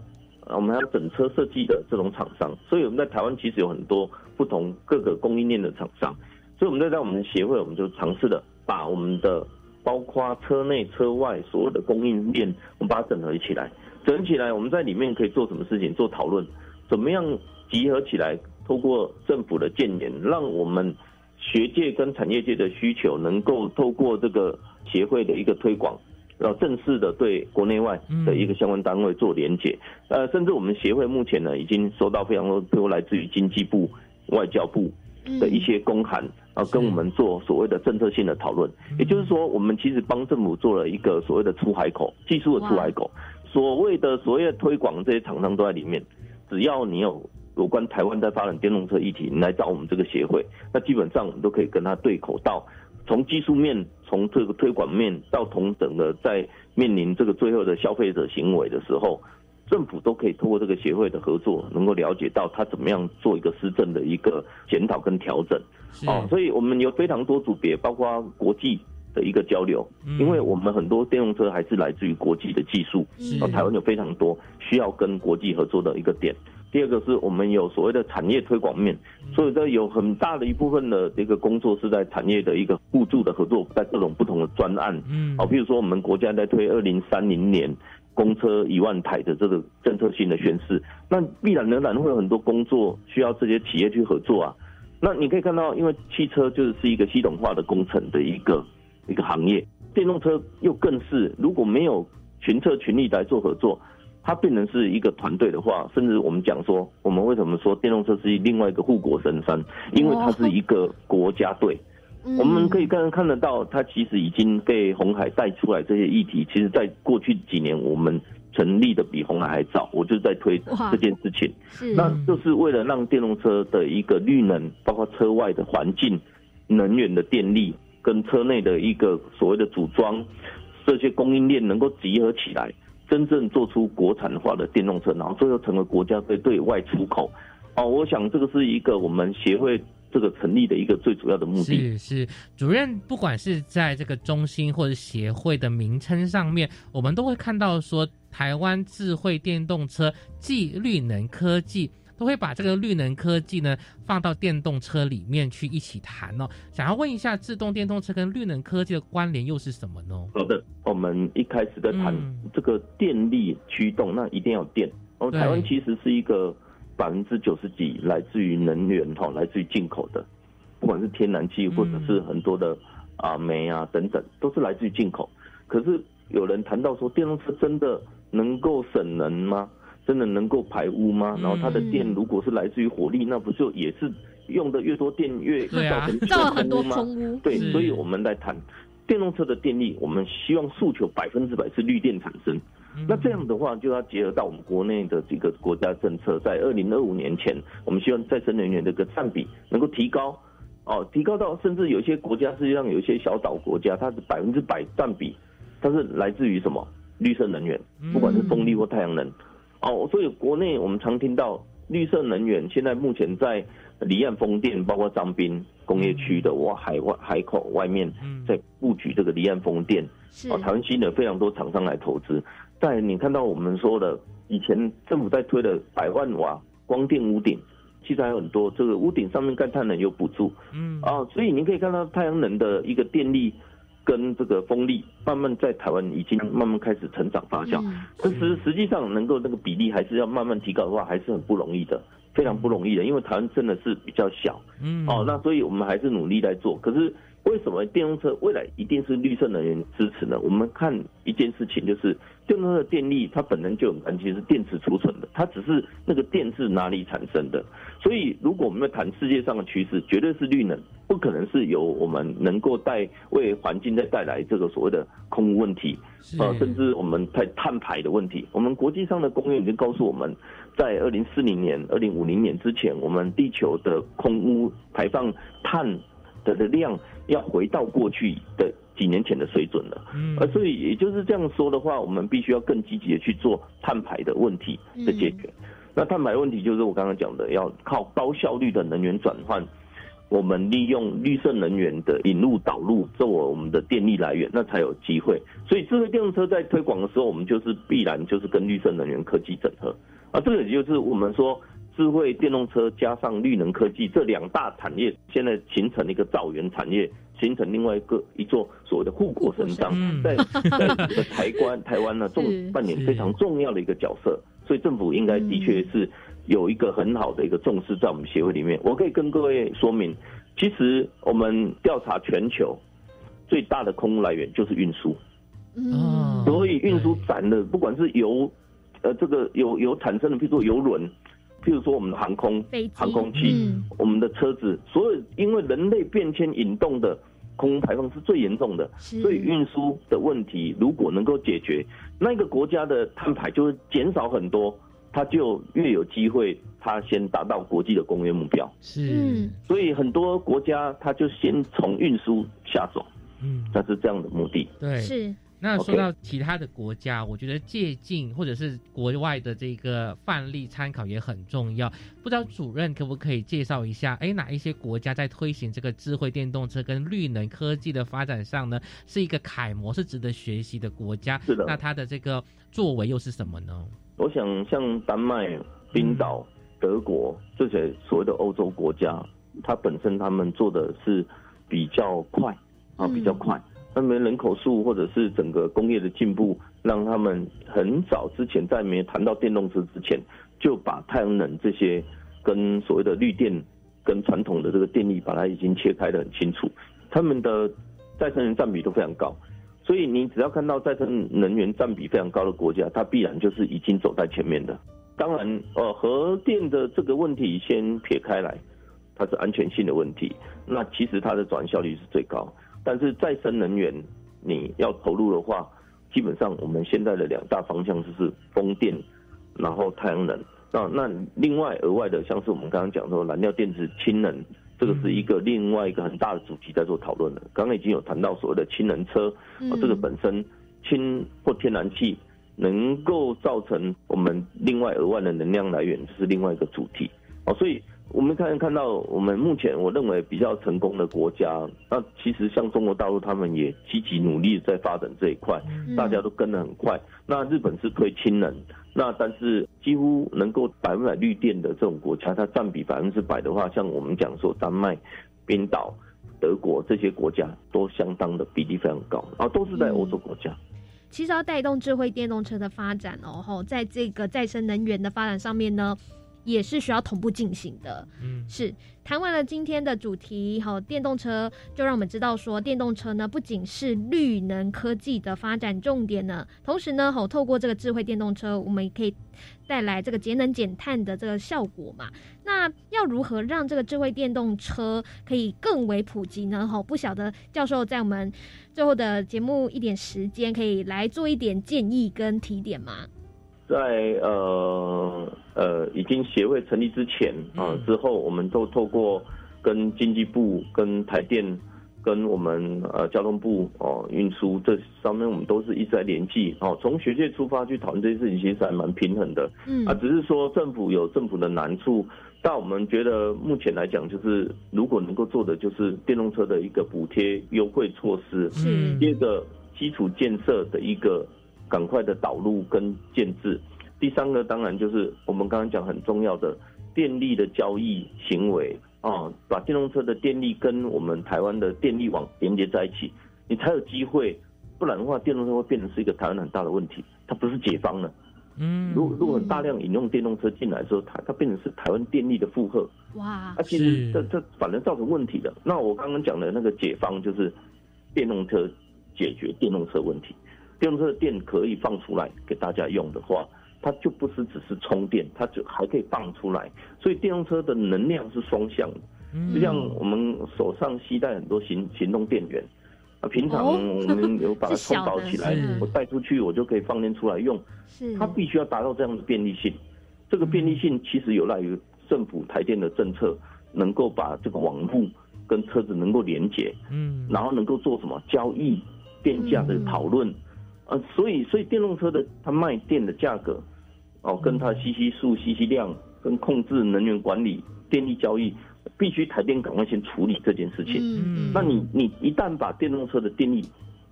我们还有整车设计的这种厂商。所以我们在台湾其实有很多不同各个供应链的厂商。所以我们在在我们的协会，我们就尝试的把我们的。包括车内车外所有的供应链，我们把它整合起来。整起来，我们在里面可以做什么事情？做讨论，怎么样集合起来？透过政府的建言，让我们学界跟产业界的需求能够透过这个协会的一个推广，然后正式的对国内外的一个相关单位做连接。呃，甚至我们协会目前呢，已经收到非常多，都来自于经济部、外交部。的一些公函啊，跟我们做所谓的政策性的讨论。也就是说，我们其实帮政府做了一个所谓的出海口，技术的出海口。所谓的所谓的推广，这些厂商都在里面。只要你有有关台湾在发展电动车议题，你来找我们这个协会，那基本上我们都可以跟他对口到，从技术面，从这个推广面，到同等的在面临这个最后的消费者行为的时候。政府都可以通过这个协会的合作，能够了解到他怎么样做一个施政的一个检讨跟调整。哦，所以我们有非常多组别，包括国际的一个交流，因为我们很多电动车还是来自于国际的技术，哦，台湾有非常多需要跟国际合作的一个点。第二个是我们有所谓的产业推广面，所以这有很大的一部分的这个工作是在产业的一个互助的合作，在各种不同的专案。嗯，好，比如说我们国家在推二零三零年。公车一万台的这个政策性的宣示，那必然仍然会有很多工作需要这些企业去合作啊。那你可以看到，因为汽车就是是一个系统化的工程的一个一个行业，电动车又更是，如果没有群策群力来做合作，它变成是一个团队的话，甚至我们讲说，我们为什么说电动车是另外一个护国神山？因为它是一个国家队。我们可以看看得到，它其实已经被红海带出来这些议题。其实，在过去几年，我们成立的比红海还早。我就在推这件事情，是那就是为了让电动车的一个绿能，包括车外的环境、能源的电力，跟车内的一个所谓的组装，这些供应链能够集合起来，真正做出国产化的电动车，然后最后成为国家队对外出口。哦，我想这个是一个我们协会。这个成立的一个最主要的目的是是主任，不管是在这个中心或者协会的名称上面，我们都会看到说台湾智慧电动车暨绿能科技，都会把这个绿能科技呢放到电动车里面去一起谈哦。想要问一下，自动电动车跟绿能科技的关联又是什么呢？好的，我们一开始在谈这个电力驱动，那一定要电。哦，台湾其实是一个。百分之九十几来自于能源哈，来自于进口的，不管是天然气或者是很多的啊煤啊等等，都是来自于进口。可是有人谈到说，电动车真的能够省能吗？真的能够排污吗？然后它的电如果是来自于火力，那不就也是用的越多电越造成空污吗？对，所以我们来谈电动车的电力，我们希望诉求百分之百是绿电产生。那这样的话，就要结合到我们国内的这个国家政策，在二零二五年前，我们希望再生能源的个占比能够提高，哦，提高到甚至有些国家，实际上有一些小岛国家，它是百分之百占比，它是来自于什么？绿色能源，不管是风力或太阳能，哦，所以国内我们常听到绿色能源，现在目前在离岸风电，包括张滨工业区的哇海外海口外面，在布局这个离岸风电，哦，台湾新的非常多厂商来投资。在你看到我们说的以前政府在推的百万瓦光电屋顶，其实还有很多这个屋顶上面盖太阳能有补助，嗯。啊，所以你可以看到太阳能的一个电力跟这个风力慢慢在台湾已经慢慢开始成长发酵，可是实际上能够那个比例还是要慢慢提高的话，还是很不容易的，非常不容易的，因为台湾真的是比较小，嗯。哦，那所以我们还是努力在做，可是。为什么电动车未来一定是绿色能源支持呢？我们看一件事情，就是电动车的电力它本身就很其实是电池储存的，它只是那个电是哪里产生的。所以，如果我们要谈世界上的趋势，绝对是绿能，不可能是由我们能够带为环境再带来这个所谓的空污问题，呃，甚至我们在碳排的问题。我们国际上的公约已经告诉我们，在二零四零年、二零五零年之前，我们地球的空污排放碳。的的量要回到过去的几年前的水准了，嗯，而所以也就是这样说的话，我们必须要更积极的去做碳排的问题的解决。那碳排问题就是我刚刚讲的，要靠高效率的能源转换，我们利用绿色能源的引入导入作为我们的电力来源，那才有机会。所以智慧电动车在推广的时候，我们就是必然就是跟绿色能源科技整合，啊，这个也就是我们说。智慧电动车加上绿能科技这两大产业，现在形成一个造园产业，形成另外一个一座所谓的护国神山，在在这个台湾台湾呢，重扮演非常重要的一个角色。所以政府应该的确是有一个很好的一个重视在我们协会里面。我可以跟各位说明，其实我们调查全球最大的空污来源就是运输，嗯，所以运输占的不管是油，呃，这个有有产生的，比如说油轮。譬如说我们的航空、航空器、嗯我们的车子，所有因为人类变迁引动的空污排放是最严重的，所以运输的问题如果能够解决，那个国家的碳排就会减少很多，它就越有机会，它先达到国际的公约目标。是，嗯，所以很多国家它就先从运输下手，嗯，它是这样的目的。对，是。那说到其他的国家，我觉得借鉴或者是国外的这个范例参考也很重要。不知道主任可不可以介绍一下，哎，哪一些国家在推行这个智慧电动车跟绿能科技的发展上呢，是一个楷模，是值得学习的国家？是的那它的这个作为又是什么呢？我想像丹麦、冰岛、德国这些所谓的欧洲国家，它本身他们做的是比较快啊，嗯比较快。他们人口数或者是整个工业的进步，让他们很早之前在没谈到电动车之前，就把太阳能这些跟所谓的绿电跟传统的这个电力，把它已经切开的很清楚。他们的再生能源占比都非常高，所以你只要看到再生能源占比非常高的国家，它必然就是已经走在前面的。当然，呃，核电的这个问题先撇开来，它是安全性的问题，那其实它的转效率是最高。但是再生能源你要投入的话，基本上我们现在的两大方向就是风电，然后太阳能。那那另外额外的，像是我们刚刚讲说燃料电池氢能，这个是一个另外一个很大的主题在做讨论的。刚刚已经有谈到所谓的氢能车，嗯哦，这个本身氢或天然气能够造成我们另外额外的能量来源，这是另外一个主题。哦，所以我们看看到我们目前我认为比较成功的国家，那其实像中国大陆，他们也积极努力在发展这一块，嗯大家都跟得很快。那日本是推氢能，那但是几乎能够百分百绿电的这种国家，它占比百分之百的话，像我们讲说丹麦、冰岛、德国这些国家都相当的比例非常高，啊都是在欧洲国家。其实要带动智慧电动车的发展哦，吼，在这个再生能源的发展上面呢，也是需要同步进行的。嗯，是谈完了今天的主题，好，电动车就让我们知道说，电动车呢不仅是绿能科技的发展重点呢，同时呢，好，透过这个智慧电动车，我们也可以带来这个节能减碳的这个效果嘛。那要如何让这个智慧电动车可以更为普及呢？好，不晓得教授在我们最后的节目一点时间，可以来做一点建议跟提点吗？在呃呃已经协会成立之前啊、之后，我们都透过跟经济部、跟台电、跟我们呃交通部哦、运输这上面，我们都是一直在联系哦。从学界出发去讨论这些事情，其实还蛮平衡的。嗯啊，只是说政府有政府的难处，但我们觉得目前来讲，就是如果能够做的就是电动车的一个补贴优惠措施，嗯第二个基础建设的一个赶快的导入跟建制，第三个当然就是我们刚刚讲很重要的电力的交易行为啊，把电动车的电力跟我们台湾的电力网连接在一起，你才有机会，不然的话电动车会变成是一个台湾很大的问题，它不是解放了。嗯，如果如果很大量引用电动车进来的时候，它它变成是台湾电力的负荷，哇。啊，，其实这这反而造成问题的。那我刚刚讲的那个解方就是电动车解决电动车问题，电动车的电可以放出来给大家用的话，它就不是只是充电，它就还可以放出来，所以电动车的能量是双向的。嗯。就像我们手上携带很多行行动电源，啊，平常哦。我们有把它充饱起来 是，我带出去我就可以放电出来用。是。它必须要达到这样的便利性。这个便利性其实有赖于政府台电的政策，能够把这个网络跟车子能够连接，嗯，然后能够做什么？交易、电价的讨论，呃，所以所以电动车的它卖电的价格，哦，跟它吸吸数、吸吸量，跟控制能源管理、电力交易，必须台电赶快先处理这件事情。嗯那你你一旦把电动车的电力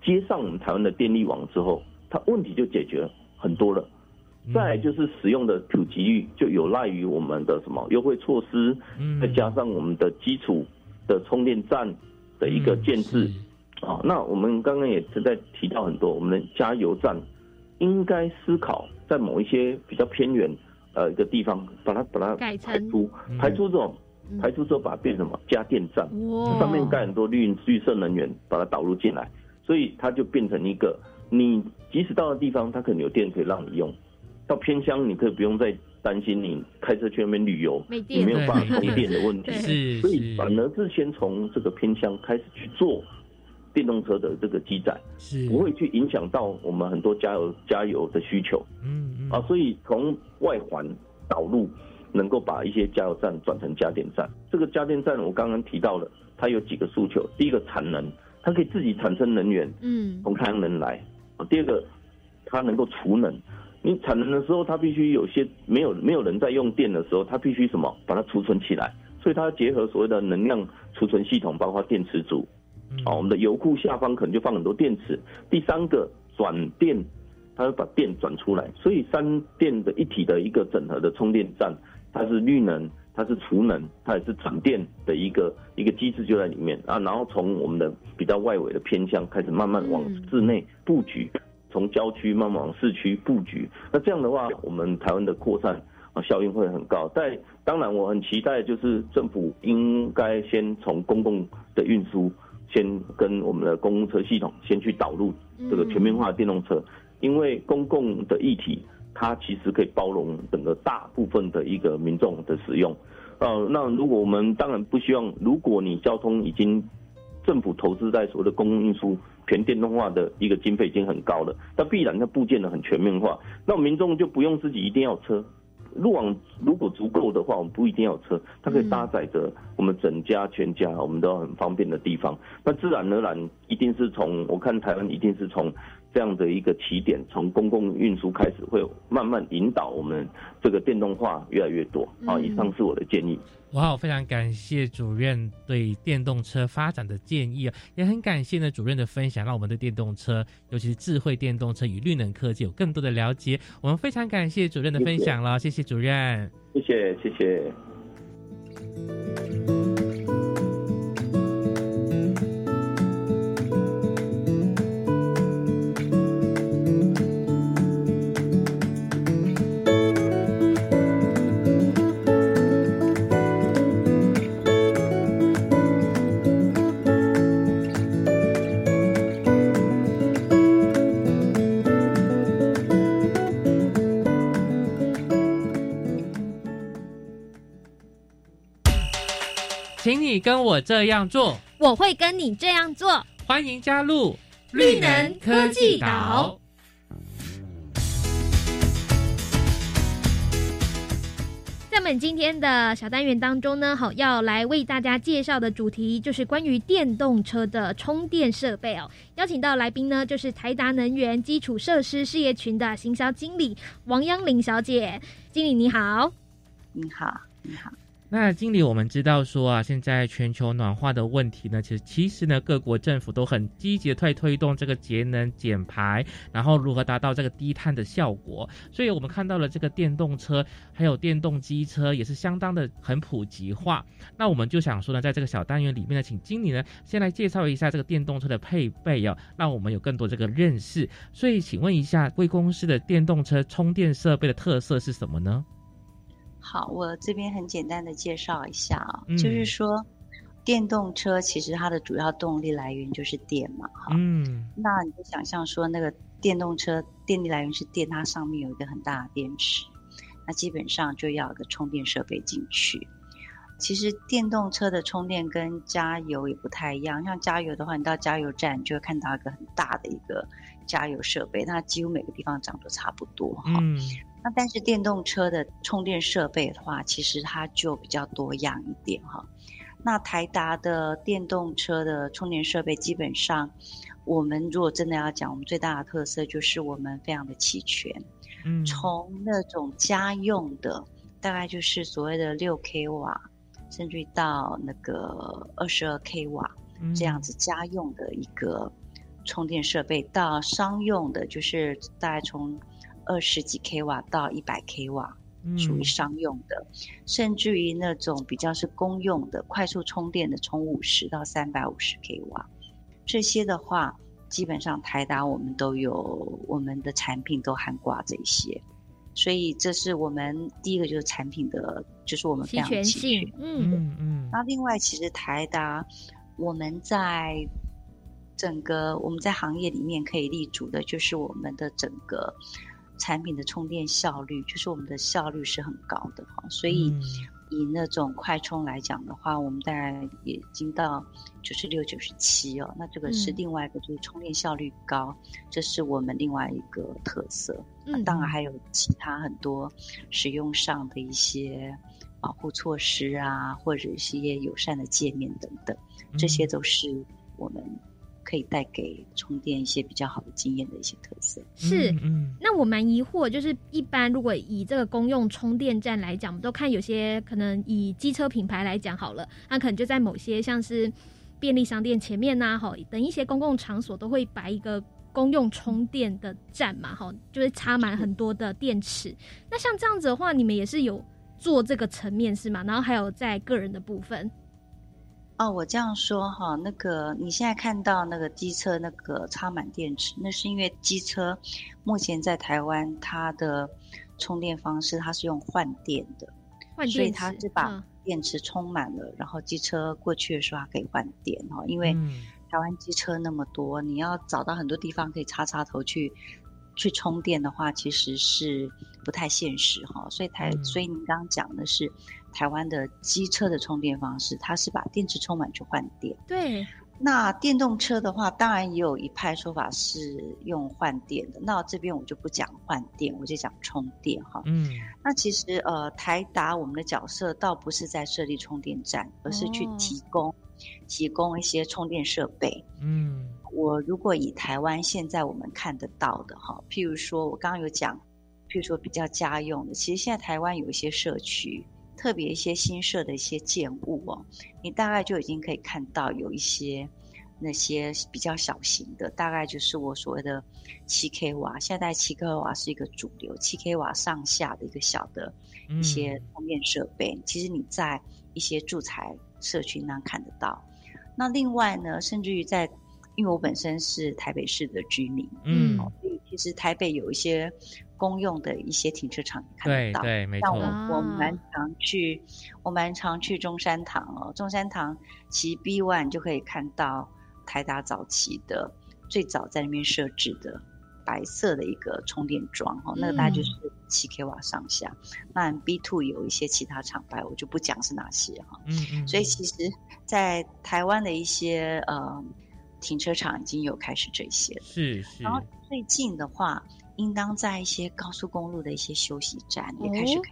接上我们台湾的电力网之后，它问题就解决很多了。再来就是使用的普及率，就有赖于我们的什么优惠措施，嗯再加上我们的基础的充电站的一个建制。啊，那我们刚刚也是在提到很多，我们的加油站应该思考在某一些比较偏远呃一个地方，把它把它改成排出排出这种嗯。排出之后，把它变成什么？加电站，哇。上面盖很多绿绿色能源，把它导入进来，所以它就变成一个，你即使到的地方，它可能有电可以让你用，到偏乡你可以不用再担心你开车去那边旅游，没电你没有办法 充电的问题。所以反而是先从这个偏乡开始去做电动车的这个基载，是不会去影响到我们很多加油加油的需求。嗯嗯啊，所以从外环导入，能够把一些加油站转成加电站。这个加电站我刚刚提到了，它有几个诉求：第一个产能，它可以自己产生能源，嗯，从太阳能来；啊，第二个，它能够储能。你产能的时候，它必须有些没有没有人在用电的时候，它必须什么把它储存起来，所以它结合所谓的能量储存系统，包括电池组。啊，我们的油库下方可能就放很多电池。第三个转电，它会把电转出来，所以三电的一体的一个整合的充电站，它是绿能，它是储能，它也是转电的一个一个机制就在里面啊。然后从我们的比较外围的偏向开始慢慢往室内布局，从郊区慢慢往市区布局。那这样的话，我们台湾的扩散啊效应会很高。但当然，我很期待就是政府应该先从公共的运输。先跟我们的公共车系统先去导入这个全面化的电动车，因为公共的议题它其实可以包容整个大部分的一个民众的使用。呃，那如果我们当然不希望，如果你交通已经政府投资在所谓的公共运输全电动化的一个经费已经很高了，那必然它部件的很全面化，那民众就不用自己一定要车。路网如果足够的话，我们不一定要车，它可以搭载着我们整家全家，我们都很方便的地方。那自然而然，一定是从我看台湾一定是从这样的一个起点，从公共运输开始，会慢慢引导我们这个电动化越来越多。啊，以上是我的建议。哇，非常感谢主任对电动车发展的建议啊，也很感谢呢主任的分享，让我们对电动车，尤其是智慧电动车与绿能科技有更多的了解。我们非常感谢主任的分享了，谢谢主任，谢谢谢谢。请你跟我这样做，我会跟你这样做。欢迎加入绿能科技岛。在我们今天的小单元当中呢，好要来为大家介绍的主题就是关于电动车的充电设备哦。邀请到来宾呢，就是台达能源基础设施事业群的行销经理王央玲小姐。经理你好，你好，你好。那经理，我们知道说啊，现在全球暖化的问题呢，其实其实呢，各国政府都很积极的推推动这个节能减排，然后如何达到这个低碳的效果。所以我们看到了这个电动车，还有电动机车也是相当的很普及化。那我们就想说呢，在这个小单元里面呢，请经理呢先来介绍一下这个电动车的配备哦，让我们有更多这个认识。所以请问一下，贵公司的电动车充电设备的特色是什么呢？好，我这边很简单的介绍一下啊，就是说，电动车其实它的主要动力来源就是电嘛，哈，嗯，那你就想象说，那个电动车电力来源是电，它上面有一个很大的电池，那基本上就要一个充电设备进去。其实电动车的充电跟加油也不太一样，像加油的话，你到加油站你就会看到一个很大的一个加油设备，那几乎每个地方长得差不多，哈。那但是电动车的充电设备的话，其实它就比较多样一点哈。那台达的电动车的充电设备，基本上我们如果真的要讲，我们最大的特色就是我们非常的齐全。嗯，从那种家用的，大概就是所谓的六 k 瓦，甚至到那个二十二 k 瓦这样子家用的一个充电设备，到商用的，就是大概从。二十几 k 瓦到一百 k 瓦，属于商用的，甚至于那种比较是公用的快速充电的，从五十到三百五十 k 瓦，这些的话，基本上台达我们都有，我们的产品都含挂这些，所以这是我们第一个就是产品的，就是我们非常齐全，嗯嗯嗯。那另外，其实台达我们在整个我们在行业里面可以立足的，就是我们的整个。产品的充电效率，就是我们的效率是很高的哈，所以以那种快充来讲的话，我们大概也已经到九十六、九十七哦。那这个是另外一个，就是充电效率高，这是我们另外一个特色。那，当然还有其他很多使用上的一些保护措施啊，或者是一些友善的界面等等，这些都是我们。可以带给充电一些比较好的经验的一些特色是，嗯，那我蛮疑惑，就是一般如果以这个公用充电站来讲，我们都看有些可能以机车品牌来讲好了，那可能就在某些像是便利商店前面呐，哈，等一些公共场所都会摆一个公用充电的站嘛，哈，就是插满很多的电池。那像这样子的话，你们也是有做这个层面是吗？然后还有在个人的部分。哦，我这样说哈，那个你现在看到那个机车那个插满电池，那是因为机车目前在台湾它的充电方式它是用换电的，所以它是把电池充满了，然后机车过去的时候它可以换电哈。因为台湾机车那么多，你要找到很多地方可以插插头去去充电的话，其实是不太现实哈。所以台，所以您刚刚讲的是。台湾的机车的充电方式，它是把电池充满去换电。对，那电动车的话，当然也有一派说法是用换电的。那这边我就不讲换电，我就讲充电哈。嗯，那其实呃，台达我们的角色倒不是在设立充电站，而是去提供提供一些充电设备。嗯，我如果以台湾现在我们看得到的哈，譬如说我刚刚有讲，譬如说比较家用的，其实现在台湾有一些社区。特别一些新设的一些建物哦，你大概就已经可以看到有一些那些比较小型的，大概就是我所谓的七 k 瓦。现在七 k 瓦是一个主流，七 k 瓦上下的一个小的一些充电设备，其实你在一些住宅社区那看得到。那另外呢，甚至于在，因为我本身是台北市的居民，嗯，所以其实台北有一些。公用的一些停车场看得到，对，没错。我我蛮常去，我蛮常去中山堂哦。中山堂骑 B One 就可以看到台达早期的最早在那边设置的白色的一个充电桩哦，那个大概就是七 k 瓦上下。那 B Two 有一些其他厂牌，我就不讲是哪些哈。嗯嗯。所以其实，在台湾的一些呃停车场已经有开始这些是是。然后最近的话。应当在一些高速公路的一些休息站也开始可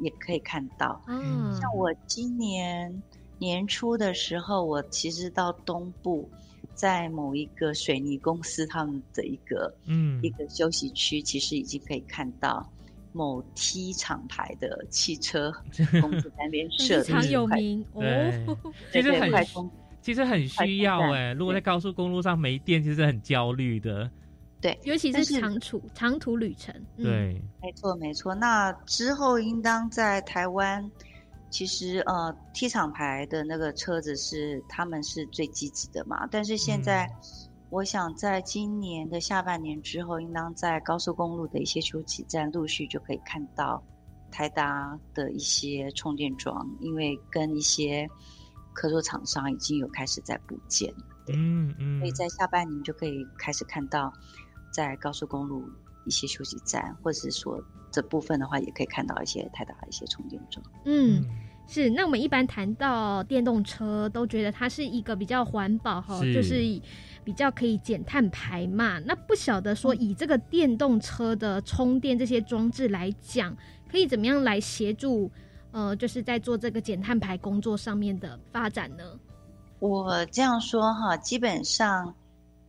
以，也可以看到。嗯，像我今年年初的时候，我其实到东部，在某一个水泥公司他们的一个嗯一个休息区，其实已经可以看到某 T 厂牌的汽车 公司那边设非常有名哦，其实很其实很需要哎，如果在高速公路上没电，其实很焦虑的。对，尤其是长途长途旅程。对，没错没错。那之后应当在台湾，其实呃，T 厂牌的那个车子是他们是最积极的嘛。但是现在，我想在今年的下半年之后，应当在高速公路的一些休息站陆续就可以看到台达的一些充电桩，因为跟一些合作厂商已经有开始在补建。嗯嗯。所以在下半年就可以开始看到。在高速公路一些休息站，或者是说这部分的话，也可以看到一些太大的一些充电桩。嗯，是。那我们一般谈到电动车，都觉得它是一个比较环保哈，就是比较可以减碳排嘛。那不晓得说以这个电动车的充电这些装置来讲，可以怎么样来协助呃，就是在做这个减碳排工作上面的发展呢？我这样说哈，基本上。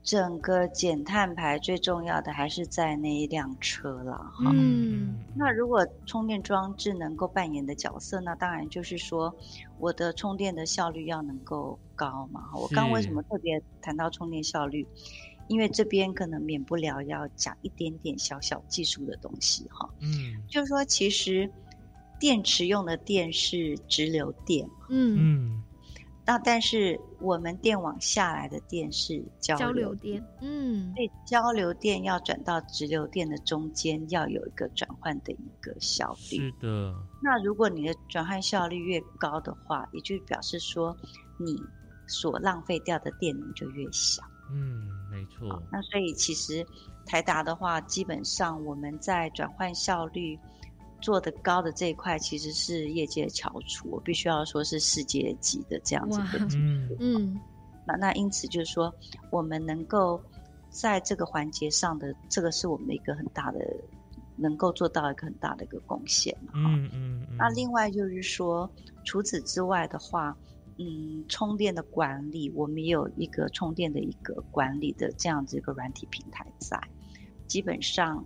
整个减碳排最重要的还是在那一辆车了哈。嗯，那如果充电装置能够扮演的角色，那当然就是说我的充电的效率要能够高嘛。我刚为什么特别谈到充电效率？因为这边可能免不了要讲一点点小小技术的东西哈。嗯，就是说其实电池用的电是直流电。嗯嗯。那但是我们电网下来的电是交流电，嗯，所以交流电要转到直流电的中间，要有一个转换的一个效率。是的。那如果你的转换效率越高的话，也就表示说你所浪费掉的电能就越小。嗯，没错。那所以其实台达的话，基本上我们在转换效率做的高的这一块，其实是业界翘楚，我必须要说是世界级的这样子的技术。嗯，那那因此就是说，我们能够在这个环节上的这个是我们的一个很大的。能够做到一个很大的一个贡献嗯嗯。那另外就是说，除此之外的话，嗯，充电的管理，我们也有一个充电的一个管理的这样子一个软体平台在。基本上，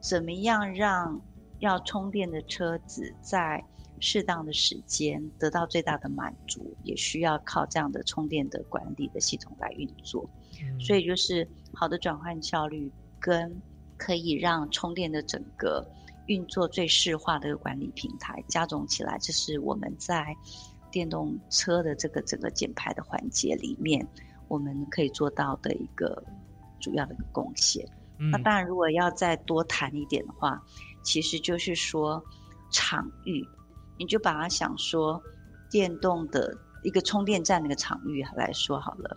怎么样让要充电的车子在适当的时间得到最大的满足，也需要靠这样的充电的管理的系统来运作。所以就是好的转换效率跟。可以让充电的整个运作最适化的管理平台加总起来，这是我们在电动车的这个整个减排的环节里面，我们可以做到的一个主要的一个贡献。那当然，如果要再多谈一点的话，其实就是说场域，你就把它想说电动的一个充电站那个场域来说好了，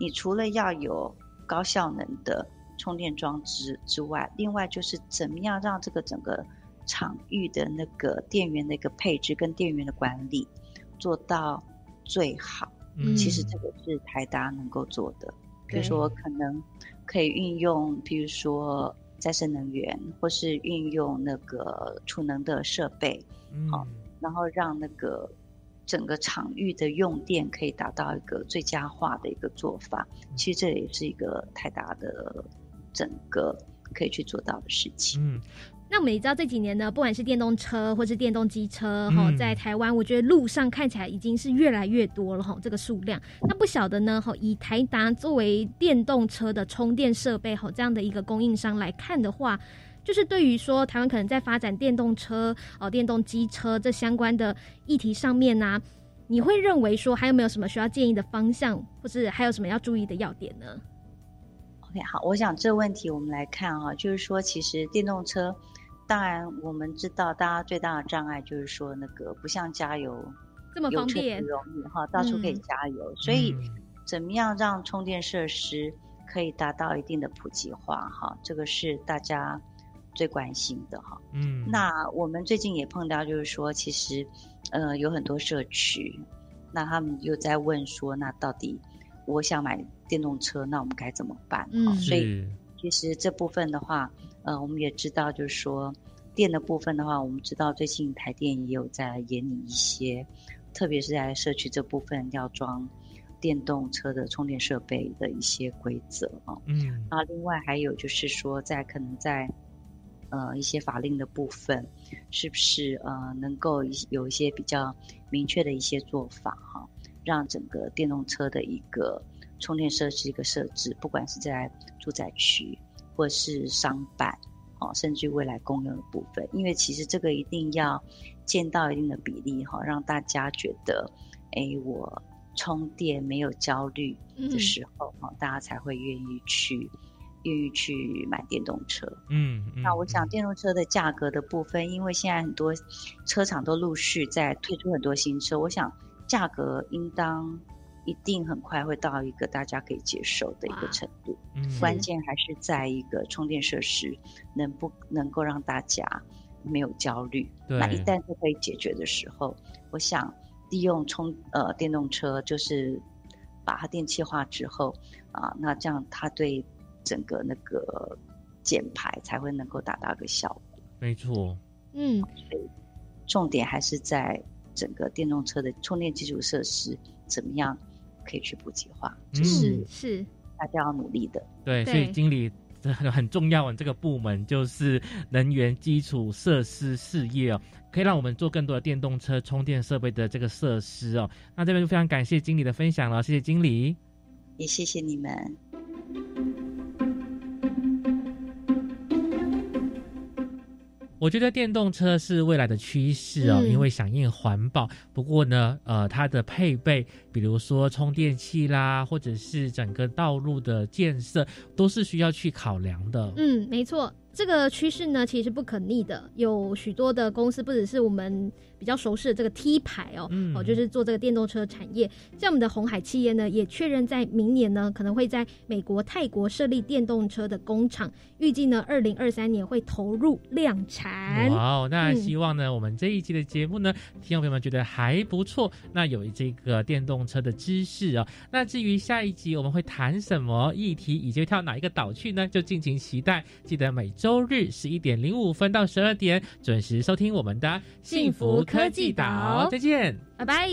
你除了要有高效能的。充电装置之外，另外就是怎么样让这个整个场域的那个电源的一个配置跟电源的管理做到最好。嗯，其实这个是台达能够做的。比如说，可能可以运用，比如说再生能源，或是运用那个储能的设备，好，然后让那个整个场域的用电可以达到一个最佳化的一个做法。其实这也是一个太大的。整个可以去做到的事情。嗯，那我们也知道这几年呢，不管是电动车或是电动机车，哈，在台湾，我觉得路上看起来已经是越来越多了，哈，这个数量。那不晓得呢，哈，以台达作为电动车的充电设备，哈，这样的一个供应商来看的话，就是对于说台湾可能在发展电动车、哦，电动机车这相关的议题上面呢，你会认为说还有没有什么需要建议的方向，或是还有什么要注意的要点呢？OK，？好，我想这个问题我们来看哈，就是说，其实电动车，当然我们知道，大家最大的障碍就是说，那个不像加油这么方便，容易哈，到处可以加油。所以，怎么样让充电设施可以达到一定的普及化哈，这个是大家最关心的哈。嗯，那我们最近也碰到，就是说，其实，呃，有很多社区，那他们又在问说，那到底我想买。电动车，那我们该怎么办？嗯，所以其实这部分的话，呃，我们也知道，就是说电的部分的话，我们知道最近台电也有在研拟一些，特别是在社区这部分要装电动车的充电设备的一些规则啊。嗯，那另外还有就是说，在可能在呃一些法令的部分，是不是呃能够有一些比较明确的一些做法哈，让整个电动车的一个。充电设施一个设置，不管是在住宅区或是商办，哦，甚至未来公用的部分，因为其实这个一定要建到一定的比例哈，让大家觉得，哎，我充电没有焦虑的时候，哈，大家才会愿意去愿意去买电动车。嗯，那我想电动车的价格的部分，因为现在很多车厂都陆续在推出很多新车，我想价格应当。一定很快会到一个大家可以接受的一个程度，关键还是在一个充电设施能不能够让大家没有焦虑。那一旦是可以解决的时候，我想利用充呃电动车，就是把它电气化之后啊，那这样它对整个那个减排才会能够达到一个效果。没错，嗯，所以重点还是在整个电动车的充电基础设施怎么样。可以去普及化，就是是大家要努力的。对，所以经理很很重要，这个部门就是能源基础设施事业哦，可以让我们做更多的电动车充电设备的这个设施哦。那这边就非常感谢经理的分享了，谢谢经理，也谢谢你们。我觉得电动车是未来的趋势哦，因为响应环保。不过呢，呃，它的配备，比如说充电器啦，或者是整个道路的建设，都是需要去考量的。嗯，没错。这个趋势呢，其实是不可逆的。有许多的公司，不只是我们比较熟悉的这个 T 牌哦，哦，就是做这个电动车产业。像我们的红海企业呢，也确认在明年呢，可能会在美国、泰国设立电动车的工厂，预计呢，二零二三年会投入量产。哇哦，那希望呢，我们这一期的节目呢，听众朋友们觉得还不错。那有这个电动车的知识哦。那至于下一集我们会谈什么议题，以及跳哪一个岛去呢？就敬请期待。记得每周日十一点零五分到十二点准时收听我们的幸福科技岛。再见，拜拜。